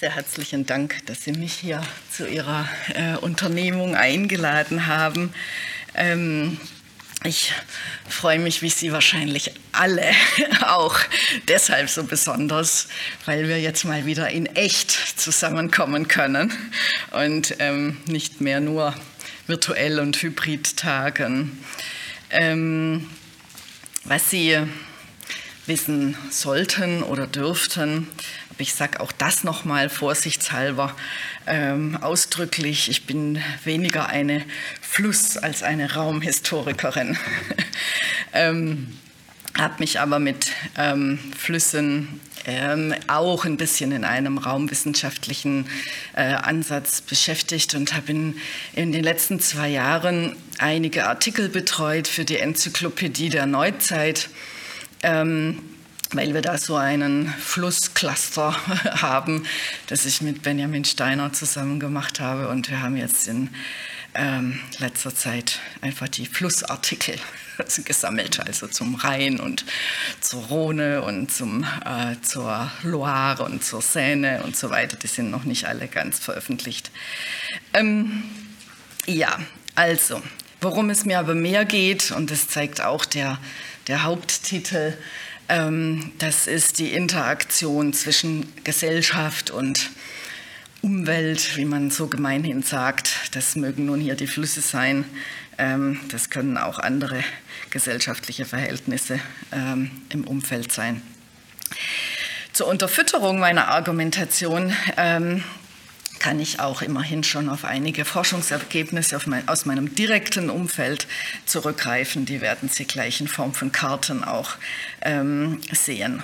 Sehr herzlichen Dank, dass Sie mich hier zu Ihrer äh, Unternehmung eingeladen haben. Ähm, ich freue mich, wie Sie wahrscheinlich alle, auch deshalb so besonders, weil wir jetzt mal wieder in echt zusammenkommen können und ähm, nicht mehr nur virtuell und hybrid tagen. Ähm, was Sie wissen sollten oder dürften, ich sage auch das nochmal vorsichtshalber ähm, ausdrücklich, ich bin weniger eine Fluss- als eine Raumhistorikerin. ähm, habe mich aber mit ähm, Flüssen ähm, auch ein bisschen in einem raumwissenschaftlichen äh, Ansatz beschäftigt und habe in, in den letzten zwei Jahren einige Artikel betreut für die Enzyklopädie der Neuzeit. Ähm, weil wir da so einen Flusscluster haben, das ich mit Benjamin Steiner zusammen gemacht habe. Und wir haben jetzt in ähm, letzter Zeit einfach die Flussartikel gesammelt, also zum Rhein und zur Rhone und zum, äh, zur Loire und zur Seine und so weiter. Die sind noch nicht alle ganz veröffentlicht. Ähm, ja, also, worum es mir aber mehr geht, und das zeigt auch der, der Haupttitel, das ist die Interaktion zwischen Gesellschaft und Umwelt, wie man so gemeinhin sagt. Das mögen nun hier die Flüsse sein. Ähm, das können auch andere gesellschaftliche Verhältnisse ähm, im Umfeld sein. Zur Unterfütterung meiner Argumentation kann ich auch immerhin schon auf einige Forschungsergebnisse mein, aus meinem direkten Umfeld zurückgreifen. Die werden Sie gleich in Form von Karten auch ähm, sehen.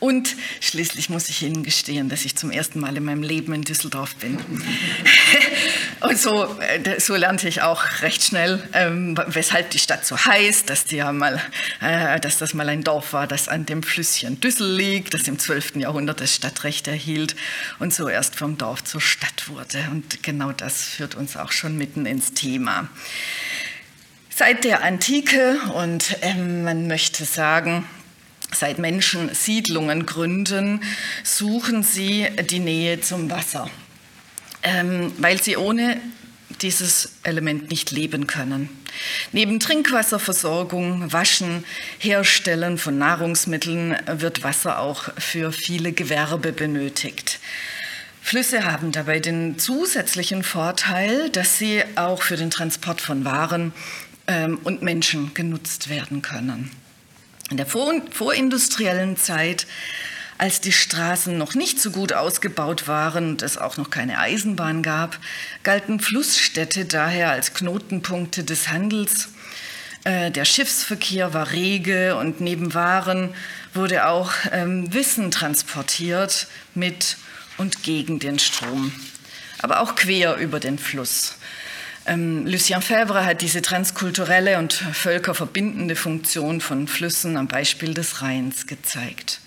Und schließlich muss ich Ihnen gestehen, dass ich zum ersten Mal in meinem Leben in Düsseldorf bin. Und so, äh, so lernte ich auch recht schnell, ähm, weshalb die Stadt so heißt, dass, die ja mal, äh, dass das mal ein Dorf war, das an dem Flüsschen Düssel liegt, das im 12. Jahrhundert das Stadtrecht erhielt und so erst vom Dorf zur Stadt wurde. Und genau das führt uns auch schon mitten ins Thema. Seit der Antike und ähm, man möchte sagen, seit Menschen Siedlungen gründen, suchen sie die Nähe zum Wasser, ähm, weil sie ohne dieses Element nicht leben können. Neben Trinkwasserversorgung, Waschen, Herstellen von Nahrungsmitteln wird Wasser auch für viele Gewerbe benötigt. Flüsse haben dabei den zusätzlichen Vorteil, dass sie auch für den Transport von Waren ähm, und Menschen genutzt werden können. In der vorindustriellen Zeit, als die Straßen noch nicht so gut ausgebaut waren und es auch noch keine Eisenbahn gab, galten Flussstädte daher als Knotenpunkte des Handels. Äh, der Schiffsverkehr war rege und neben Waren wurde auch ähm, Wissen transportiert mit und gegen den Strom, aber auch quer über den Fluss. Ähm, Lucien Febvre hat diese transkulturelle und völkerverbindende Funktion von Flüssen am Beispiel des Rheins gezeigt.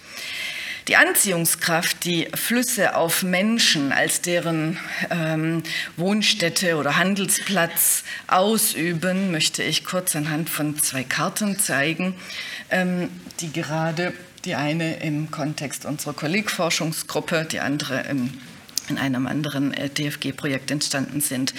Die Anziehungskraft, die Flüsse auf Menschen als deren ähm, Wohnstätte oder Handelsplatz ausüben, möchte ich kurz anhand von zwei Karten zeigen, ähm, die gerade die eine im Kontext unserer Kollegforschungsgruppe, die andere im, in einem anderen äh, DFG-Projekt entstanden sind.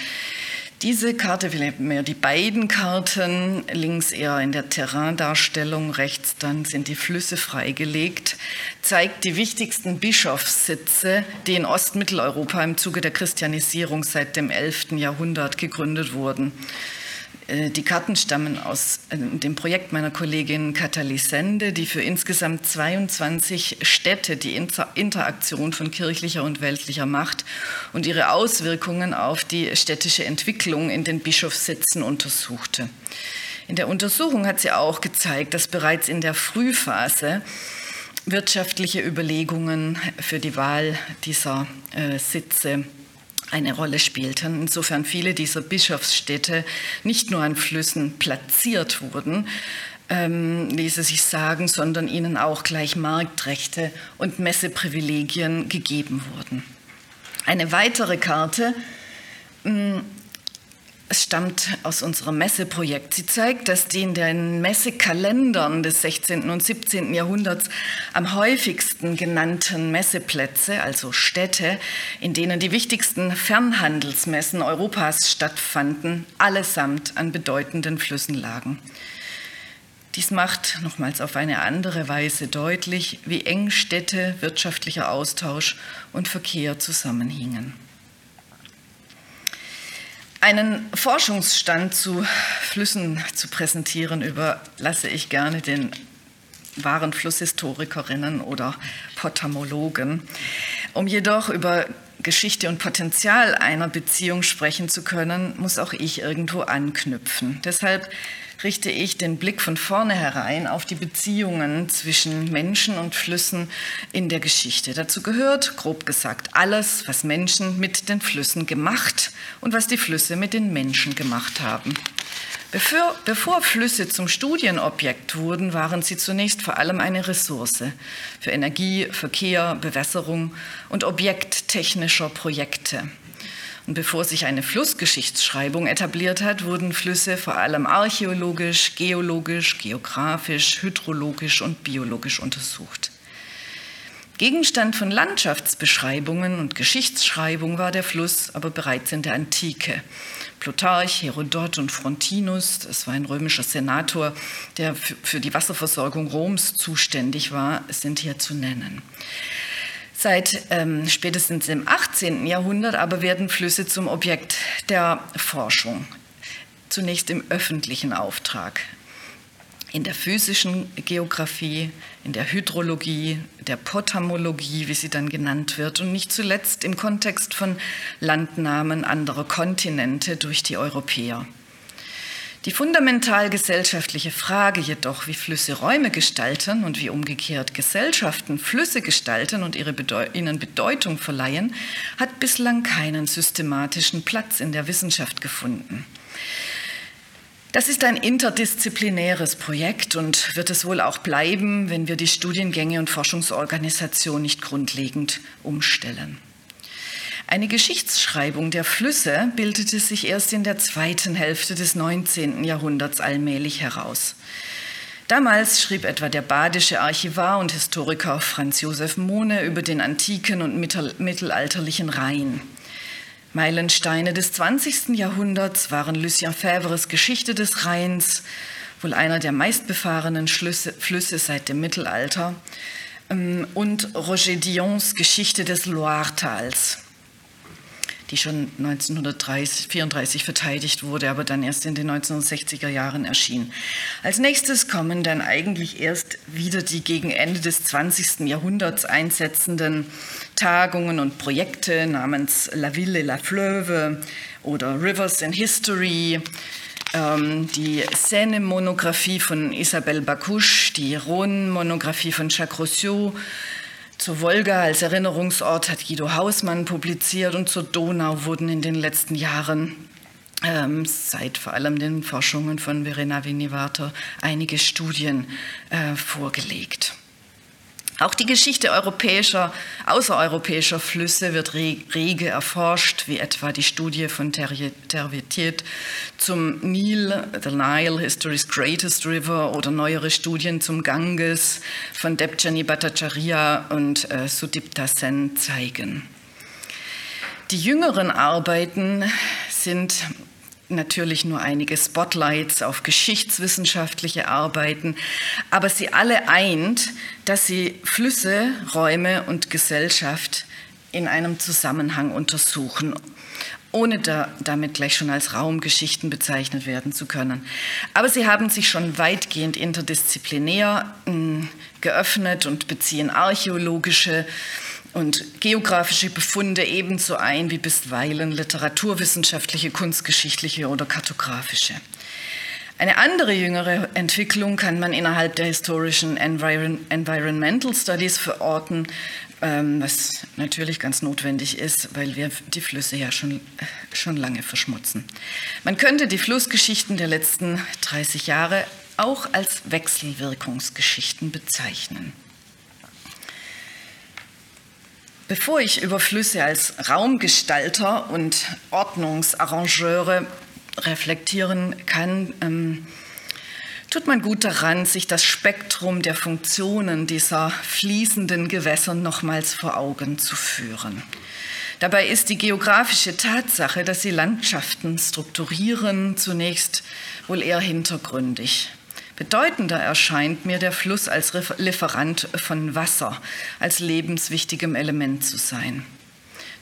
Diese Karte, mehr die beiden Karten, links eher in der Terraindarstellung, rechts dann sind die Flüsse freigelegt, zeigt die wichtigsten Bischofssitze, die in Ostmitteleuropa im Zuge der Christianisierung seit dem 11. Jahrhundert gegründet wurden. Äh, die Karten stammen aus äh, dem Projekt meiner Kollegin Katalisende, die für insgesamt 22 Städte die Interaktion von kirchlicher und weltlicher Macht und ihre Auswirkungen auf die städtische Entwicklung in den Bischofssitzen untersuchte. In der Untersuchung hat sie auch gezeigt, dass bereits in der Frühphase wirtschaftliche Überlegungen für die Wahl dieser äh, Sitze eine Rolle spielten. Insofern viele dieser Bischofsstädte nicht nur an Flüssen platziert wurden, ähm, ließe sich sagen, sondern ihnen auch gleich Marktrechte und Messeprivilegien gegeben wurden. Eine weitere Karte mh, mm, es stammt aus unserem Messeprojekt. Sie zeigt, dass die in den Messekalendern des 16. und 17. Jahrhunderts am häufigsten genannten Messeplätze, also Städte, in denen die wichtigsten Fernhandelsmessen Europas stattfanden, allesamt an bedeutenden Flüssen lagen. Dies macht nochmals auf eine andere Weise deutlich, wie eng Städte, wirtschaftlicher Austausch und Verkehr zusammenhingen. Einen Forschungsstand zu Flüssen zu präsentieren, überlasse ich gerne den wahren Flusshistorikerinnen oder Potamologen. Um jedoch über Geschichte und Potenzial einer Beziehung sprechen zu können, muss auch ich irgendwo anknüpfen. Deshalb richte ich den Blick von vornherein auf die Beziehungen zwischen Menschen und Flüssen in der Geschichte. Dazu gehört, grob gesagt, alles, was Menschen mit den Flüssen gemacht und was die Flüsse mit den Menschen gemacht haben. Bevor, bevor, Flüsse zum Studienobjekt wurden, waren sie zunächst vor allem eine Ressource für Energie, Verkehr, Bewässerung und Objekt technischer Projekte. Und bevor sich eine Flussgeschichtsschreibung etabliert hat, wurden Flüsse vor allem archäologisch, geologisch, geografisch, hydrologisch und biologisch untersucht. Gegenstand von Landschaftsbeschreibungen und Geschichtsschreibung war der Fluss aber bereits in der Antike. Plutarch, Herodot und Frontinus, das war ein römischer Senator, der für die Wasserversorgung Roms zuständig war, sind hier zu nennen. Seit ähm, spätestens im 18. Jahrhundert aber werden Flüsse zum Objekt der Forschung, zunächst im öffentlichen Auftrag. In der physischen Geographie, in der Hydrologie, der Potamologie, wie sie dann genannt wird, und nicht zuletzt im Kontext von Landnahmen anderer Kontinente durch die Europäer. Die fundamental gesellschaftliche Frage jedoch, wie Flüsse Räume gestalten und wie umgekehrt Gesellschaften Flüsse gestalten und Bedeu ihnen Bedeutung verleihen, hat bislang keinen systematischen Platz in der Wissenschaft gefunden. Das ist ein interdisziplinäres Projekt und wird es wohl auch bleiben, wenn wir die Studiengänge und Forschungsorganisation nicht grundlegend umstellen. Eine Geschichtsschreibung der Flüsse bildete sich erst in der zweiten Hälfte des 19. Jahrhunderts allmählich heraus. Damals schrieb etwa der badische Archivar und Historiker Franz Josef Mohne über den antiken und mittelalterlichen Rhein. Meilensteine des 20. Jahrhunderts waren Lucien Fèvres Geschichte des Rheins, wohl einer der meistbefahrenen Schlüsse, Flüsse seit dem Mittelalter, ähm, und Roger Dions Geschichte des Loiretals die schon 1934 verteidigt wurde, aber dann erst in den 1960er Jahren erschien. Als nächstes kommen dann eigentlich erst wieder die gegen Ende des 20. Jahrhunderts einsetzenden Tagungen und Projekte namens La Ville la Fleuve oder Rivers in History, ähm, die Seine-Monographie von Isabelle Bacouche, die Rhône-Monographie von Jacques Rousseau, zur Wolga als Erinnerungsort hat Guido Hausmann publiziert und zur Donau wurden in den letzten Jahren ähm, seit vor allem den Forschungen von Verena Vinivater einige Studien äh, vorgelegt. Auch die Geschichte europäischer, außereuropäischer Flüsse wird rege erforscht, wie etwa die Studie von Tervetiet zum Nil, The Nile, History's Greatest River oder neuere Studien zum Ganges von Debjani Bhattacharya und äh, Sudipta Sen zeigen. Die jüngeren Arbeiten sind natürlich nur einige Spotlights auf geschichtswissenschaftliche Arbeiten, aber sie alle eint, dass sie Flüsse, Räume und Gesellschaft in einem Zusammenhang untersuchen, ohne da, damit gleich schon als Raumgeschichten bezeichnet werden zu können. Aber sie haben sich schon weitgehend interdisziplinär mh, hm, geöffnet und beziehen archäologische, und geografische Befunde ebenso ein wie bisweilen literaturwissenschaftliche, kunstgeschichtliche oder kartografische. Eine andere jüngere Entwicklung kann man innerhalb der historischen Environ Environmental Studies verorten, ähm, was natürlich ganz notwendig ist, weil wir die Flüsse ja schon, schon lange verschmutzen. Man könnte die Flussgeschichten der letzten 30 Jahre auch als Wechselwirkungsgeschichten bezeichnen. Bevor ich über Flüsse als Raumgestalter und Ordnungsarrangeure reflektieren kann, ähm, tut man gut daran, sich das Spektrum der Funktionen dieser fließenden Gewässer nochmals vor Augen zu führen. Dabei ist die geografische Tatsache, dass sie Landschaften strukturieren, zunächst wohl eher hintergründig. Bedeutender erscheint mir der Fluss als Lieferant von Wasser, als lebenswichtigem Element zu sein.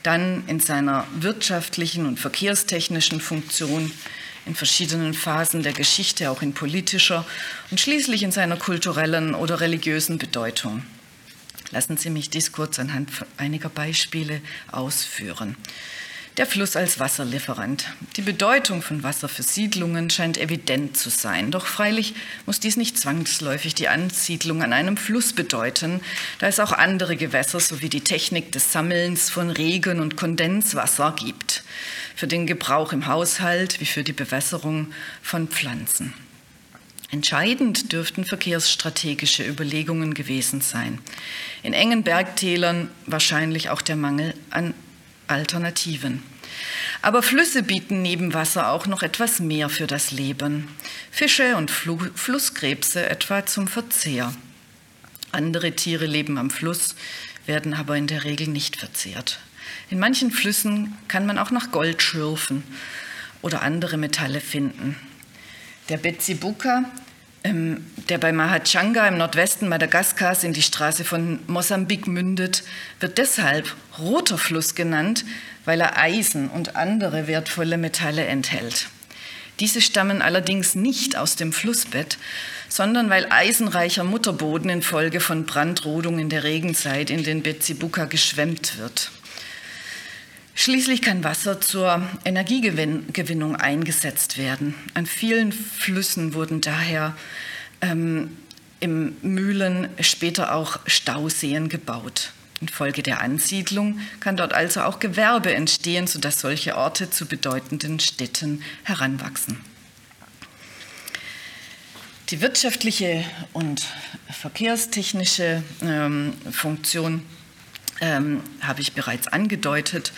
Dann in seiner wirtschaftlichen und verkehrstechnischen Funktion in verschiedenen Phasen der Geschichte, auch in politischer und schließlich in seiner kulturellen oder religiösen Bedeutung. Lassen Sie mich dies kurz anhand einiger Beispiele ausführen. Der Fluss als Wasserlieferant. Die Bedeutung von Wasser für Siedlungen scheint evident zu sein. Doch freilich muss dies nicht zwangsläufig die Ansiedlung an einem Fluss bedeuten, da es auch andere Gewässer sowie die Technik des Sammelns von Regen- und Kondenswasser gibt für den Gebrauch im Haushalt wie für die Bewässerung von Pflanzen. Entscheidend dürften verkehrsstrategische Überlegungen gewesen sein. In engen Bergtälern wahrscheinlich auch der Mangel an Alternativen. Aber Flüsse bieten neben Wasser auch noch etwas mehr für das Leben. Fische und Flu Flusskrebse etwa zum Verzehr. Andere Tiere leben am Fluss, werden aber in der Regel nicht verzehrt. In manchen Flüssen kann man auch nach Gold schürfen oder andere Metalle finden. Der Betsibuka, der bei Mahachanga im Nordwesten Madagaskars in die Straße von Mosambik mündet, wird deshalb roter Fluss genannt, weil er Eisen und andere wertvolle Metalle enthält. Diese stammen allerdings nicht aus dem Flussbett, sondern weil eisenreicher Mutterboden infolge von Brandrodung in der Regenzeit in den Betsibuka geschwemmt wird. Schließlich kann Wasser zur Energiegewinnung eingesetzt werden. An vielen Flüssen wurden daher ähm, im Mühlen später auch Stauseen gebaut. Infolge der Ansiedlung kann dort also auch Gewerbe entstehen, sodass solche Orte zu bedeutenden Städten heranwachsen. Die wirtschaftliche und verkehrstechnische ähm, Funktion ähm, habe ich bereits angedeutet.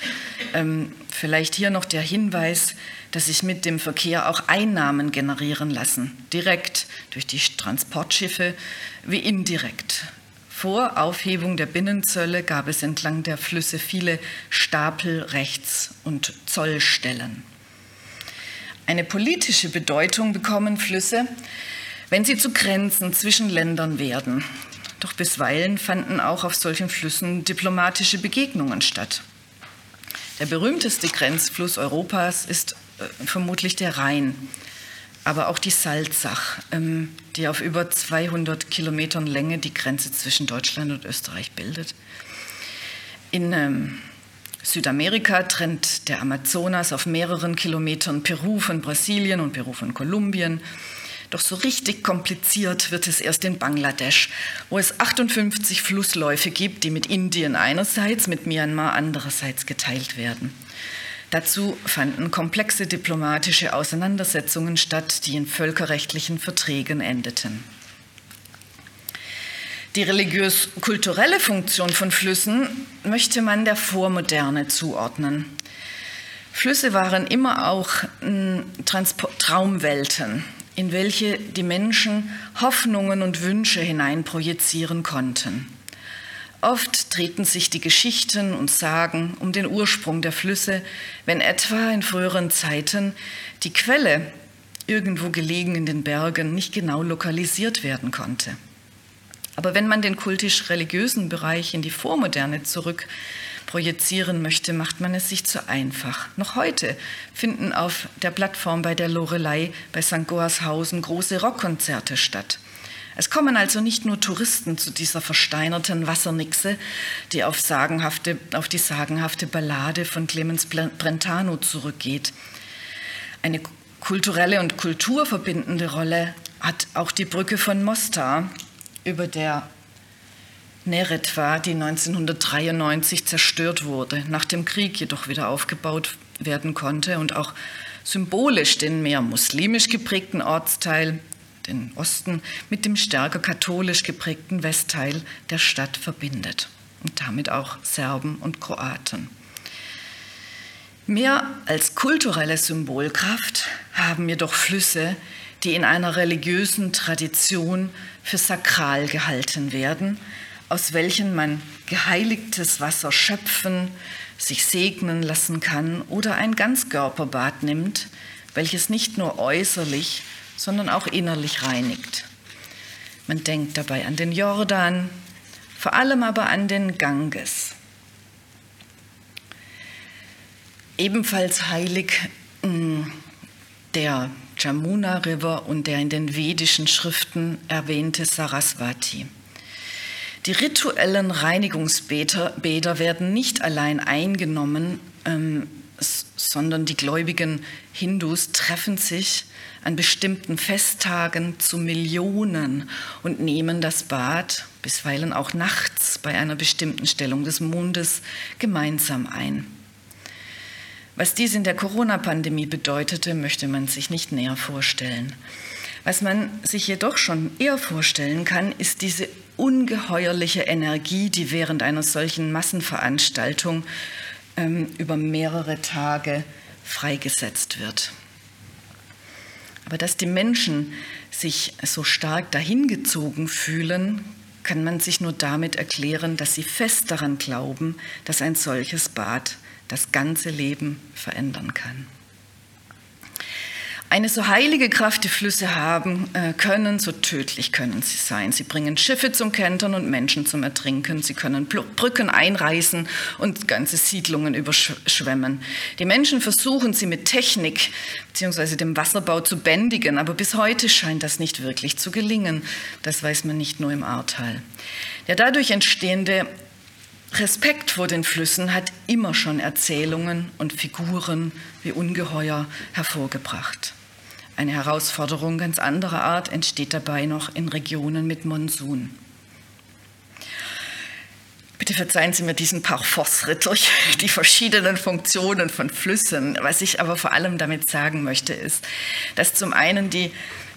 Ähm, vielleicht hier noch der Hinweis, dass sich mit dem Verkehr auch Einnahmen generieren lassen, direkt durch die Transportschiffe wie indirekt. Vor Aufhebung der Binnenzölle gab es entlang der Flüsse viele Stapel-, Rechts- und Zollstellen. Eine politische Bedeutung bekommen Flüsse, wenn sie zu Grenzen zwischen Ländern werden. Doch bisweilen fanden auch auf solchen Flüssen diplomatische Begegnungen statt. Der berühmteste Grenzfluss Europas ist äh, vermutlich der Rhein, aber auch die Salzach, ähm, die auf über 200 Kilometern Länge die Grenze zwischen Deutschland und Österreich bildet. In ähm, Südamerika trennt der Amazonas auf mehreren Kilometern Peru von Brasilien und Peru von Kolumbien. Doch so richtig kompliziert wird es erst in Bangladesch, wo es 58 Flussläufe gibt, die mit Indien einerseits, mit Myanmar andererseits geteilt werden. Dazu fanden komplexe diplomatische Auseinandersetzungen statt, die in völkerrechtlichen Verträgen endeten. Die religiös-kulturelle Funktion von Flüssen möchte man der Vormoderne zuordnen. Flüsse waren immer auch hm, Traumwelten, in welche die Menschen Hoffnungen und Wünsche hineinprojizieren konnten. Oft drehten sich die Geschichten und Sagen um den Ursprung der Flüsse, wenn etwa in früheren Zeiten die Quelle, irgendwo gelegen in den Bergen, nicht genau lokalisiert werden konnte. Aber wenn man den kultisch-religiösen Bereich in die Vormoderne zurück projizieren möchte, macht man es sich zu einfach. Noch heute finden auf der Plattform bei der Lorelei bei St. Goarshausen große Rockkonzerte statt. Es kommen also nicht nur Touristen zu dieser versteinerten Wassernixe, die auf, sagenhafte, auf die sagenhafte Ballade von Clemens Brentano zurückgeht. Eine kulturelle und kulturverbindende Rolle hat auch die Brücke von Mostar, über der Neretva, die 1993 zerstört wurde, nach dem Krieg jedoch wieder aufgebaut werden konnte und auch symbolisch den mehr muslimisch geprägten Ortsteil, den Osten, mit dem stärker katholisch geprägten Westteil der Stadt verbindet und damit auch Serben und Kroaten. Mehr als kulturelle Symbolkraft haben jedoch Flüsse, die in einer religiösen Tradition für sakral gehalten werden, aus welchen man geheiligtes Wasser schöpfen, sich segnen lassen kann oder ein Ganzkörperbad nimmt, welches nicht nur äußerlich, sondern auch innerlich reinigt. Man denkt dabei an den Jordan, vor allem aber an den Ganges. Ebenfalls heilig mm, der Jamuna River und der in den vedischen Schriften erwähnte Saraswati. Die rituellen Reinigungsbäder werden nicht allein eingenommen, ähm, sondern die gläubigen Hindus treffen sich an bestimmten Festtagen zu Millionen und nehmen das Bad, bisweilen auch nachts bei einer bestimmten Stellung des Mondes, gemeinsam ein. Was dies in der Corona-Pandemie bedeutete, möchte man sich nicht näher vorstellen. Was man sich jedoch schon eher vorstellen kann, ist diese ungeheuerliche Energie, die während einer solchen Massenveranstaltung ähm, über mehrere Tage freigesetzt wird. Aber dass die Menschen sich so stark dahingezogen fühlen, kann man sich nur damit erklären, dass sie fest daran glauben, dass ein solches Bad das ganze Leben verändern kann. Eine so heilige Kraft die Flüsse haben äh, können, so tödlich können sie sein. Sie bringen Schiffe zum Kentern und Menschen zum Ertrinken. Sie können Brücken einreißen und ganze Siedlungen überschwemmen. Die Menschen versuchen sie mit Technik bzw. dem Wasserbau zu bändigen, aber bis heute scheint das nicht wirklich zu gelingen. Das weiß man nicht nur im Ahrtal. Der dadurch entstehende Respekt vor den Flüssen hat immer schon Erzählungen und Figuren wie Ungeheuer hervorgebracht. Eine Herausforderung ganz anderer Art entsteht dabei noch in Regionen mit Monsun. Bitte verzeihen Sie mir diesen Parforce-Ritt durch die verschiedenen Funktionen von Flüssen. Was ich aber vor allem damit sagen möchte, ist, dass zum einen die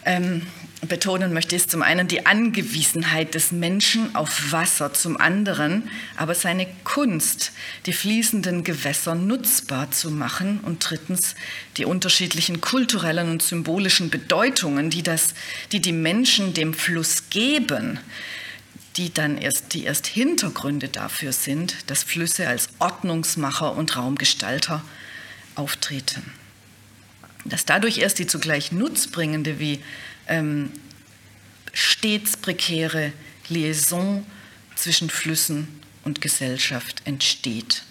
ähm, betonen möchte, ist zum einen die Angewiesenheit des Menschen auf Wasser, zum anderen aber seine Kunst, die fließenden Gewässer nutzbar zu machen und drittens die unterschiedlichen kulturellen und symbolischen Bedeutungen, die, das, die die Menschen dem Fluss geben, die dann erst, die erst Hintergründe dafür sind, dass Flüsse als Ordnungsmacher und Raumgestalter auftreten. Dass dadurch erst die zugleich nutzbringende wie ähm, stets prekäre Liaison zwischen Flüssen und Gesellschaft entsteht.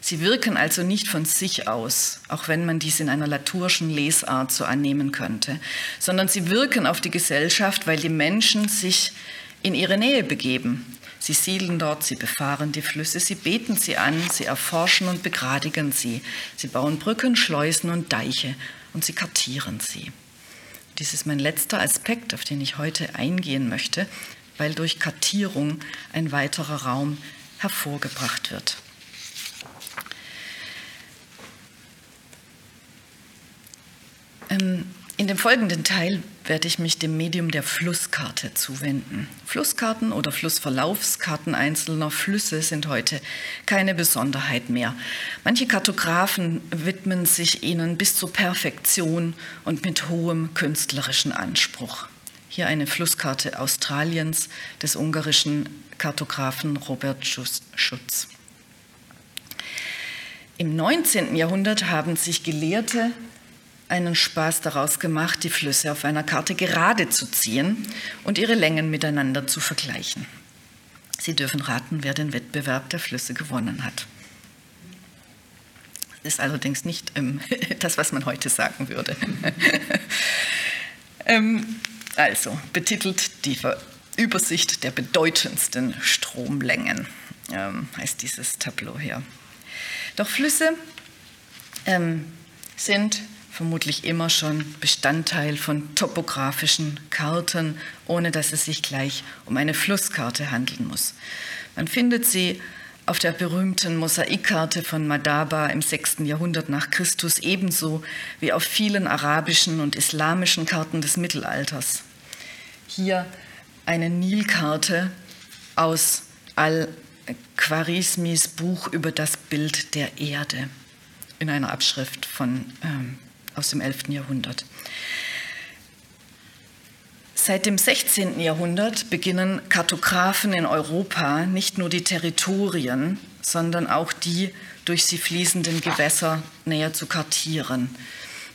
Sie wirken also nicht von sich aus, auch wenn man dies in einer laturischen Lesart so annehmen könnte, sondern sie wirken auf die Gesellschaft, weil die Menschen sich in ihre Nähe begeben. Sie siedeln dort, sie befahren die Flüsse, sie beten sie an, sie erforschen und begradigen sie, sie bauen Brücken, Schleusen und Deiche und sie kartieren sie. Dies ist mein letzter Aspekt, auf den ich heute eingehen möchte, weil durch Kartierung ein weiterer Raum hervorgebracht wird. Ähm, in dem folgenden Teil werde ich mich dem Medium der Flusskarte zuwenden. Flusskarten oder Flussverlaufskarten einzelner Flüsse sind heute keine Besonderheit mehr. Manche Kartografen widmen sich ihnen bis zur Perfektion und mit hohem künstlerischen Anspruch. Hier eine Flusskarte Australiens des ungarischen Kartografen Robert Schutz. Im 19. Jahrhundert haben sich Gelehrte einen Spaß daraus gemacht, die Flüsse auf einer Karte gerade zu ziehen und ihre Längen miteinander zu vergleichen. Sie dürfen raten, wer den Wettbewerb der Flüsse gewonnen hat. Das ist allerdings nicht ähm, das, was man heute sagen würde. ähm, also, betitelt die Übersicht der bedeutendsten Stromlängen, ähm, heißt dieses Tableau hier. Doch Flüsse ähm, sind vermutlich immer schon Bestandteil von topografischen Karten, ohne dass es sich gleich um eine Flusskarte handeln muss. Man findet sie auf der berühmten Mosaikkarte von Madaba im 6. Jahrhundert nach Christus ebenso wie auf vielen arabischen und islamischen Karten des Mittelalters. Hier eine Nilkarte aus Al-Khwarizmis Buch über das Bild der Erde in einer Abschrift von ähm, aus dem 11. Jahrhundert. Seit dem 16. Jahrhundert beginnen Kartografen in Europa nicht nur die Territorien, sondern auch die durch sie fließenden Gewässer näher zu kartieren.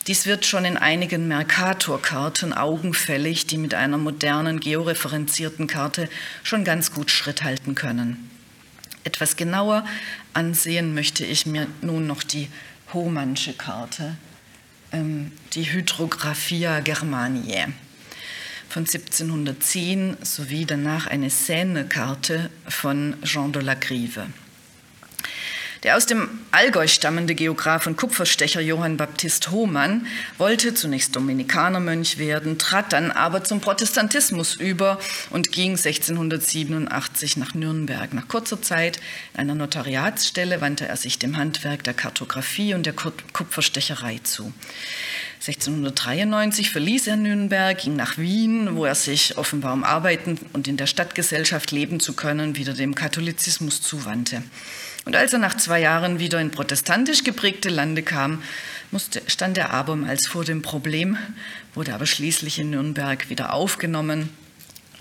Dies wird schon in einigen Mercator-Karten augenfällig, die mit einer modernen georeferenzierten Karte schon ganz gut Schritt halten können. Etwas genauer ansehen möchte ich mir nun noch die Hohmannsche Karte, die Hydrographia Germaniae von 1710 sowie danach eine Seine-Karte von Jean de la Grive. Der aus dem Allgäu stammende Geograf und Kupferstecher Johann Baptist Hohmann wollte zunächst Dominikanermönch werden, trat dann aber zum Protestantismus über und ging 1687 nach Nürnberg. Nach kurzer Zeit in einer Notariatsstelle wandte er sich dem Handwerk der Kartografie und der Kupferstecherei zu. 1693 verließ er Nürnberg, ging nach Wien, wo er sich offenbar um arbeiten und in der Stadtgesellschaft leben zu können, wieder dem Katholizismus zuwandte. Und als er nach zwei Jahren wieder in protestantisch geprägte Lande kam, musste, stand er abermals vor dem Problem, wurde aber schließlich in Nürnberg wieder aufgenommen,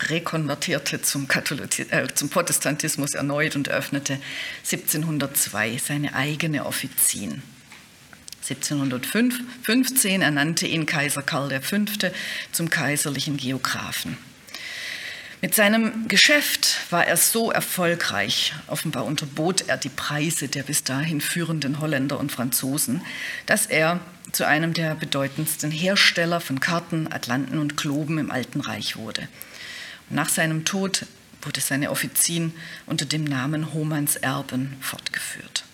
rekonvertierte zum, äh, zum Protestantismus erneut und eröffnete 1702 seine eigene Offizin. 1715 ernannte ihn Kaiser Karl V. zum kaiserlichen Geographen. Mit seinem Geschäft war er so erfolgreich, offenbar unterbot er die Preise der bis dahin führenden Holländer und Franzosen, dass er zu einem der bedeutendsten Hersteller von Karten, Atlanten und Globen im Alten Reich wurde. Und nach seinem Tod wurde seine Offizin unter dem Namen Hohmanns Erben fortgeführt.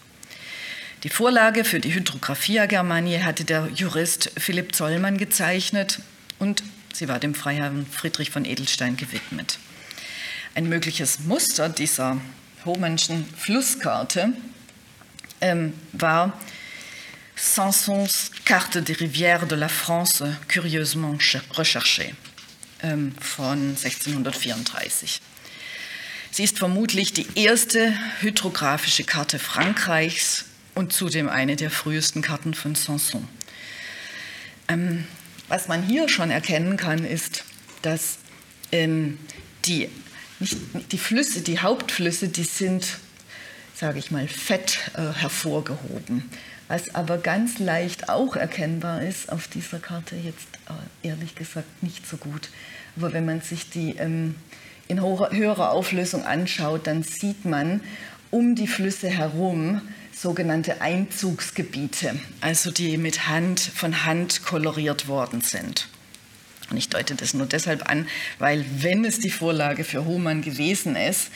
Die Vorlage für die Hydrographia Germaniae hatte der Jurist Philipp Zollmann gezeichnet und Sie war dem Freiherrn Friedrich von Edelstein gewidmet. Ein mögliches Muster dieser Hohmannschen Flusskarte ähm, war Sansons Carte des Rivières de la France curieusement recherchée ähm, von 1634. Sie ist vermutlich die erste hydrographische Karte Frankreichs und zudem eine der frühesten Karten von Sanson. Ähm, was man hier schon erkennen kann, ist, dass ähm, die, nicht, die Flüsse, die Hauptflüsse, die sind, sage ich mal, fett äh, hervorgehoben. Was aber ganz leicht auch erkennbar ist, auf dieser Karte jetzt äh, ehrlich gesagt nicht so gut. Aber wenn man sich die ähm, in höherer Auflösung anschaut, dann sieht man um die Flüsse herum sogenannte Einzugsgebiete, also die mit Hand von Hand koloriert worden sind. Und ich deute das nur deshalb an, weil wenn es die Vorlage für Hohmann gewesen ist,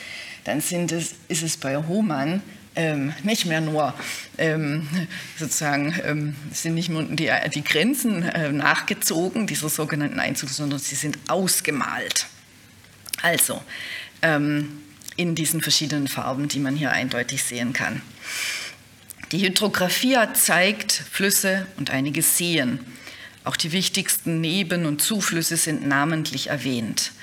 dann sind es, ist es bei Hohmann ähm, nicht mehr nur ähm, sozusagen ähm, sind nicht nur die, die Grenzen äh, nachgezogen dieser sogenannten Einzugs, sondern sie sind ausgemalt. Also ähm, in diesen verschiedenen Farben, die man hier eindeutig sehen kann. Die Hydrographia zeigt Flüsse und einige Seen. Auch die wichtigsten Neben- und Zuflüsse sind namentlich erwähnt.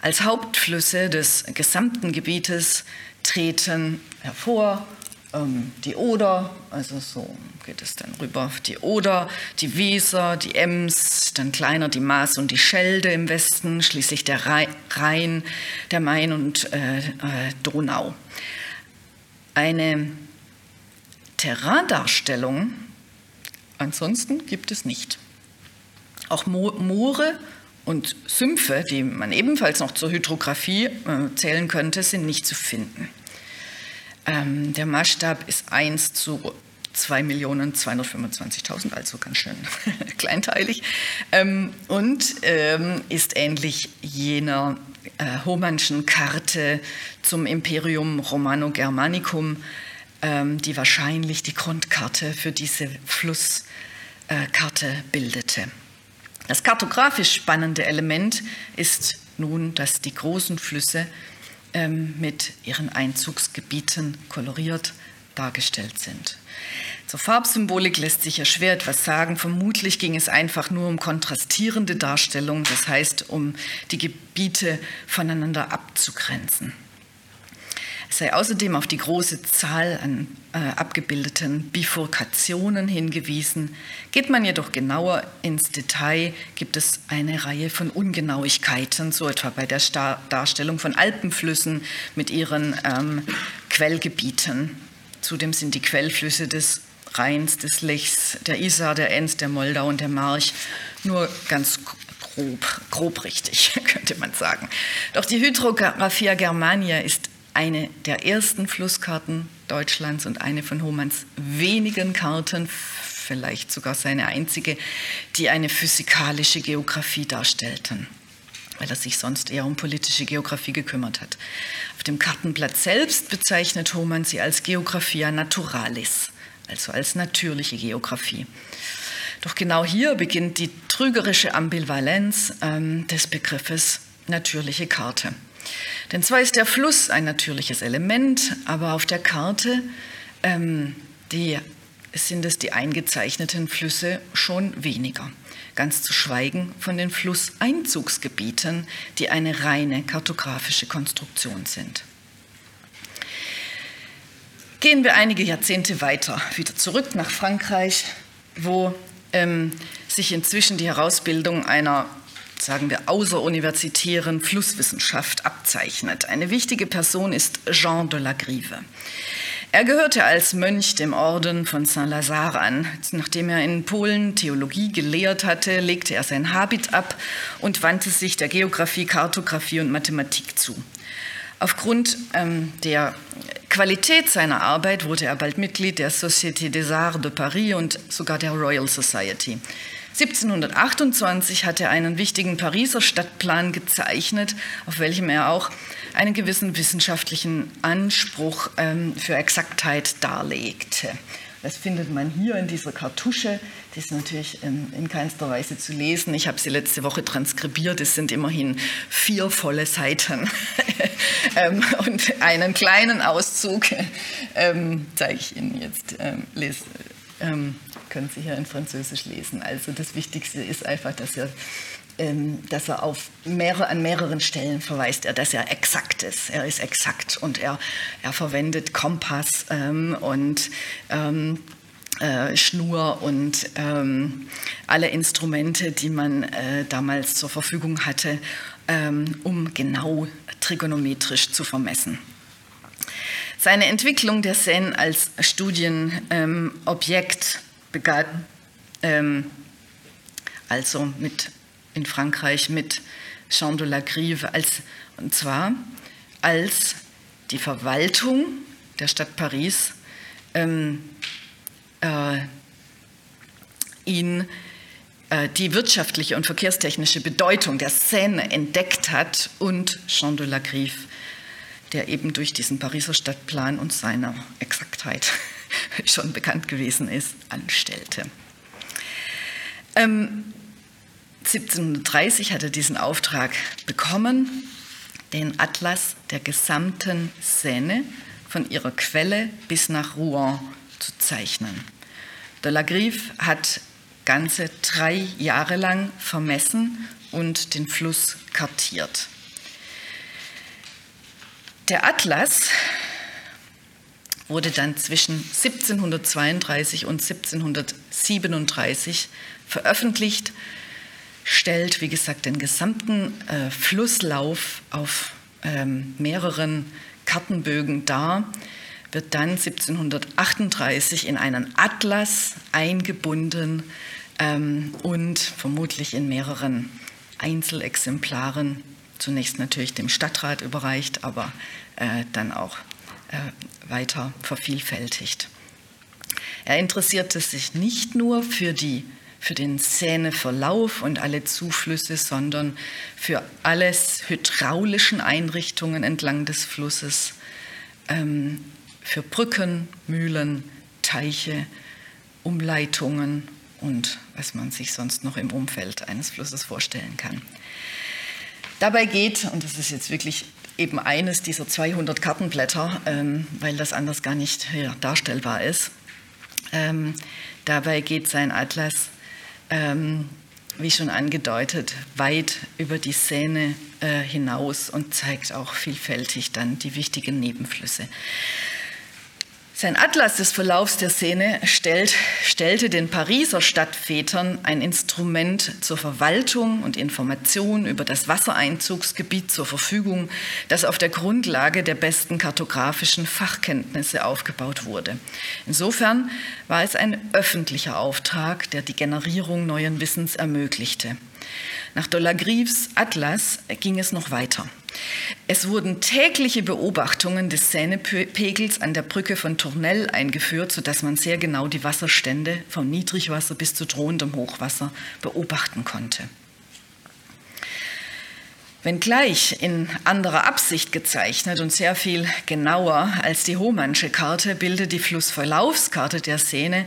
Als Hauptflüsse des gesamten Gebietes treten hervor ähm, die Oder, also so geht es dann rüber, die Oder, die Weser, die Ems, dann kleiner die Maas und die Schelde im Westen, schließlich der Rhein, der Main und äh, äh Donau. Eine Terraindarstellung ansonsten gibt es nicht. Auch Moore und Sümpfe, die man ebenfalls noch zur Hydrographie äh, zählen könnte, sind nicht zu finden. Ähm, der Maßstab ist 1 zu 2.225.000, also ganz schön kleinteilig, ähm, und ähm, ist ähnlich jener äh, Homannschen Karte zum Imperium Romano-Germanicum, ähm, die wahrscheinlich die Grundkarte für diese Flusskarte bildete. Das kartografisch spannende Element ist nun, dass die großen Flüsse ähm, mit ihren Einzugsgebieten koloriert dargestellt sind. Zur Farbsymbolik lässt sich ja schwer etwas sagen. Vermutlich ging es einfach nur um kontrastierende Darstellungen, das heißt, um die Gebiete voneinander abzugrenzen. Sei außerdem auf die große Zahl an äh, abgebildeten Bifurkationen hingewiesen. Geht man jedoch genauer ins Detail, gibt es eine Reihe von Ungenauigkeiten, so etwa bei der Star Darstellung von Alpenflüssen mit ihren ähm, Quellgebieten. Zudem sind die Quellflüsse des Rheins, des Lechs, der Isar, der Enz, der Moldau und der March nur ganz grob, grob richtig, könnte man sagen. Doch die Hydrographia Germania ist eine der ersten Flusskarten Deutschlands und eine von Hohmanns wenigen Karten, vielleicht sogar seine einzige, die eine physikalische Geographie darstellten, weil er sich sonst eher um politische Geographie gekümmert hat. Auf dem Kartenblatt selbst bezeichnet Hohmann sie als Geographia Naturalis, also als natürliche Geographie. Doch genau hier beginnt die trügerische Ambivalenz ähm, des Begriffes natürliche Karte. Denn zwar ist der Fluss ein natürliches Element, aber auf der Karte ähm, die, sind es die eingezeichneten Flüsse schon weniger. Ganz zu schweigen von den Flusseinzugsgebieten, die eine reine kartografische Konstruktion sind. Gehen wir einige Jahrzehnte weiter, wieder zurück nach Frankreich, wo ähm, sich inzwischen die Herausbildung einer sagen wir, außeruniversitären Flusswissenschaft abzeichnet. Eine wichtige Person ist Jean de la Grive. Er gehörte als Mönch dem Orden von Saint-Lazare an. Nachdem er in Polen Theologie gelehrt hatte, legte er sein Habit ab und wandte sich der Geographie, Kartografie und Mathematik zu. Aufgrund ähm, der Qualität seiner Arbeit wurde er bald Mitglied der Société des Arts de Paris und sogar der Royal Society. 1728 hat er einen wichtigen Pariser Stadtplan gezeichnet, auf welchem er auch einen gewissen wissenschaftlichen Anspruch ähm, für Exaktheit darlegte. Das findet man hier in dieser Kartusche. Die ist natürlich in, in keinster Weise zu lesen. Ich habe sie letzte Woche transkribiert. Es sind immerhin vier volle Seiten. ähm, und einen kleinen Auszug ähm, zeige ich Ihnen jetzt. Ähm, lese, ähm, können Sie hier in Französisch lesen. Also das Wichtigste ist einfach, dass er, ähm, dass er auf mehrere, an mehreren Stellen verweist, er, dass er exakt ist. Er ist exakt und er, er verwendet Kompass ähm, und ähm, äh, Schnur und ähm, alle Instrumente, die man äh, damals zur Verfügung hatte, ähm, um genau trigonometrisch zu vermessen. Seine Entwicklung der Seine als Studienobjekt begann ähm, also mit, in Frankreich mit Jean de la Grive, als, und zwar als die Verwaltung der Stadt Paris ähm, äh, ihn äh, die wirtschaftliche und verkehrstechnische Bedeutung der Seine entdeckt hat und Jean de la Grive, der eben durch diesen Pariser Stadtplan und seiner Exaktheit schon bekannt gewesen ist, anstellte. Ähm, 1730 hat er diesen Auftrag bekommen, den Atlas der gesamten Seine von ihrer Quelle bis nach Rouen zu zeichnen. De la Grive hat ganze drei Jahre lang vermessen und den Fluss kartiert. Der Atlas wurde dann zwischen 1732 und 1737 veröffentlicht, stellt, wie gesagt, den gesamten äh, Flusslauf auf ähm, mehreren Kartenbögen dar, wird dann 1738 in einen Atlas eingebunden ähm, und vermutlich in mehreren Einzelexemplaren, zunächst natürlich dem Stadtrat überreicht, aber äh, dann auch weiter vervielfältigt. Er interessierte sich nicht nur für, die, für den Seineverlauf und alle Zuflüsse, sondern für alle hydraulischen Einrichtungen entlang des Flusses, ähm, für Brücken, Mühlen, Teiche, Umleitungen und was man sich sonst noch im Umfeld eines Flusses vorstellen kann. Dabei geht, und das ist jetzt wirklich eben eines dieser 200 Kartenblätter, ähm, weil das anders gar nicht ja, darstellbar ist. Ähm, dabei geht sein Atlas ähm, wie schon angedeutet, weit über die Seine äh, hinaus und zeigt auch vielfältig dann die wichtigen Nebenflüsse. Sein Atlas des Verlaufs der Seine stellt, stellte den Pariser Stadtvätern ein Instrument zur Verwaltung und Information über das Wassereinzugsgebiet zur Verfügung, das auf der Grundlage der besten kartografischen Fachkenntnisse aufgebaut wurde. Insofern war es ein öffentlicher Auftrag, der die Generierung neuen Wissens ermöglichte. Nach Dolagrives Atlas ging es noch weiter. Es wurden tägliche Beobachtungen des Seinepegels an der Brücke von Tournelle eingeführt, sodass man sehr genau die Wasserstände vom Niedrigwasser bis zu drohendem Hochwasser beobachten konnte. Wenngleich in anderer Absicht gezeichnet und sehr viel genauer als die Hohmannsche Karte bildet die Flussverlaufskarte der Seine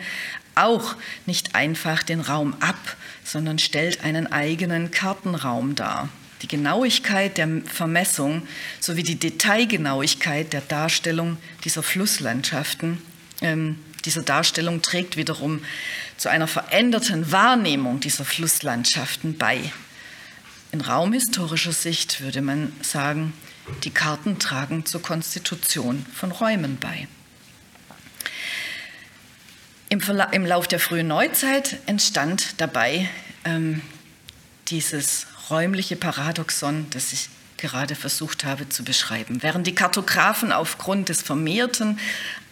auch nicht einfach den Raum ab, sondern stellt einen eigenen Kartenraum dar. Die Genauigkeit der Vermessung sowie die Detailgenauigkeit der Darstellung dieser Flusslandschaften, ähm, dieser Darstellung trägt wiederum zu einer veränderten Wahrnehmung dieser Flusslandschaften bei. In raumhistorischer Sicht würde man sagen, die Karten tragen zur Konstitution von Räumen bei. Im, Im Lauf der frühen Neuzeit entstand dabei ähm, dieses räumliche Paradoxon, das ich gerade versucht habe zu beschreiben. Während die Kartografen aufgrund des vermehrten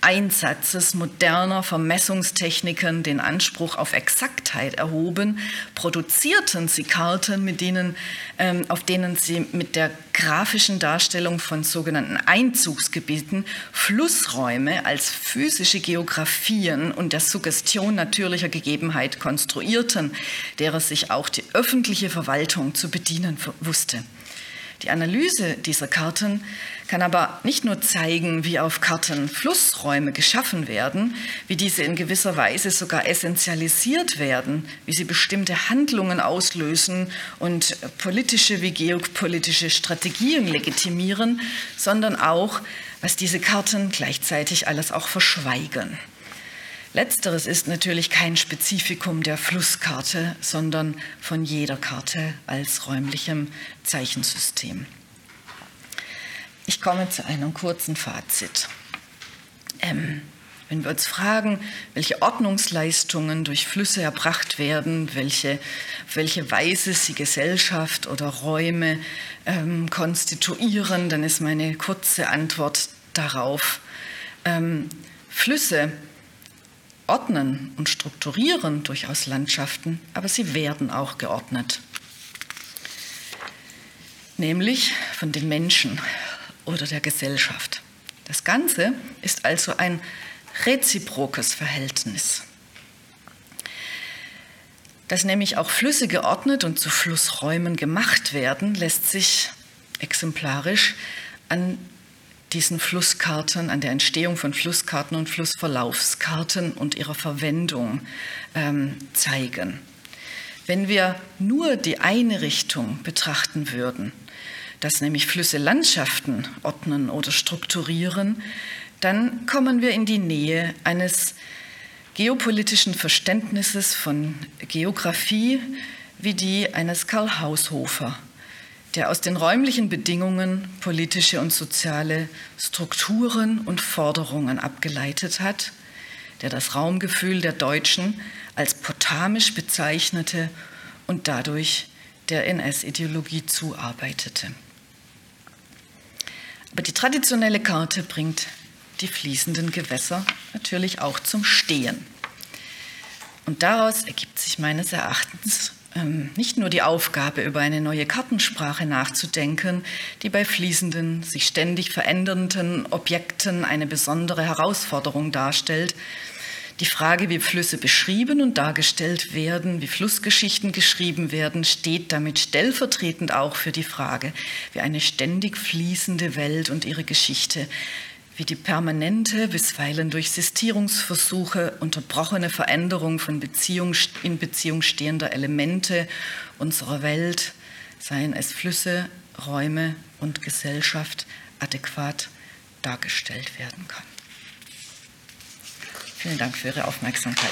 Einsatzes moderner Vermessungstechniken den Anspruch auf Exaktheit erhoben, produzierten sie Karten, mit denen, ähm, auf denen sie mit der grafischen Darstellung von sogenannten Einzugsgebieten Flussräume als physische Geografien und der Suggestion natürlicher Gegebenheit konstruierten, derer sich auch die öffentliche Verwaltung zu bedienen wusste. Die Analyse dieser Karten kann aber nicht nur zeigen, wie auf Karten Flussräume geschaffen werden, wie diese in gewisser Weise sogar essentialisiert werden, wie sie bestimmte Handlungen auslösen und politische wie geopolitische Strategien legitimieren, sondern auch, was diese Karten gleichzeitig alles auch verschweigen. Letzteres ist natürlich kein Spezifikum der Flusskarte, sondern von jeder Karte als räumlichem Zeichensystem. Ich komme zu einem kurzen Fazit. Ähm, wenn wir uns fragen, welche Ordnungsleistungen durch Flüsse erbracht werden, welche, welche Weise sie Gesellschaft oder Räume ähm, konstituieren, dann ist meine kurze Antwort darauf, ähm, Flüsse ordnen und strukturieren durchaus Landschaften, aber sie werden auch geordnet. Nämlich von den Menschen oder der Gesellschaft. Das Ganze ist also ein reziprokes Verhältnis. Dass nämlich auch Flüsse geordnet und zu Flussräumen gemacht werden, lässt sich exemplarisch an diesen Flusskarten, an der Entstehung von Flusskarten und Flussverlaufskarten und ihrer Verwendung ähm, zeigen. Wenn wir nur die eine Richtung betrachten würden, dass nämlich Flüsse Landschaften ordnen oder strukturieren, dann kommen wir in die Nähe eines geopolitischen Verständnisses von Geographie wie die eines Karl Haushofer der aus den räumlichen Bedingungen politische und soziale Strukturen und Forderungen abgeleitet hat, der das Raumgefühl der Deutschen als potamisch bezeichnete und dadurch der NS-Ideologie zuarbeitete. Aber die traditionelle Karte bringt die fließenden Gewässer natürlich auch zum Stehen. Und daraus ergibt sich meines Erachtens nicht nur die Aufgabe, über eine neue Kartensprache nachzudenken, die bei fließenden, sich ständig verändernden Objekten eine besondere Herausforderung darstellt, die Frage, wie Flüsse beschrieben und dargestellt werden, wie Flussgeschichten geschrieben werden, steht damit stellvertretend auch für die Frage, wie eine ständig fließende Welt und ihre Geschichte wie die permanente, bisweilen durch Sistierungsversuche unterbrochene Veränderung von Beziehung, in Beziehung stehender Elemente unserer Welt, seien es Flüsse, Räume und Gesellschaft, adäquat dargestellt werden kann. Vielen Dank für Ihre Aufmerksamkeit.